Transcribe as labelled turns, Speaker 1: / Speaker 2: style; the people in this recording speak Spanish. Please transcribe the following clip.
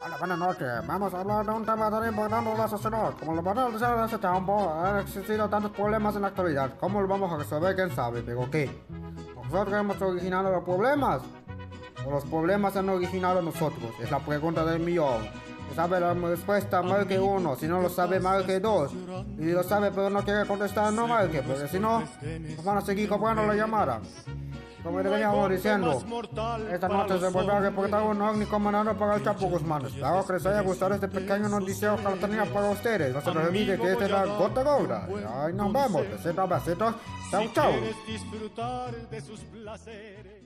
Speaker 1: Hola, buenas noches. Vamos a hablar de un tema tan importante de la sociedad. Como lo a decir en este tiempo, han existido tantos problemas en la actualidad. ¿Cómo lo vamos a resolver? ¿Quién sabe? ¿Pero qué? ¿Nosotros hemos originado los problemas? ¿O los problemas han originado nosotros? Es la pregunta del millón. Sabe la respuesta, marque uno. Si no lo sabe, marque dos. Y si lo sabe pero no quiere contestar, no marque. Porque si no, nos van a seguir cobrando la llamada. Como le veníamos diciendo, esta noche se vuelve a reportar un ovni comandado para el Chapo Guzmán. Espero que les haya gustado este pequeño noticiero que tenía para ustedes. No se les olvide que esta es la gota gorda. Ahí nos vemos. Besitos, besitos. Chau, chau.
Speaker 2: disfrutar de sus placeres.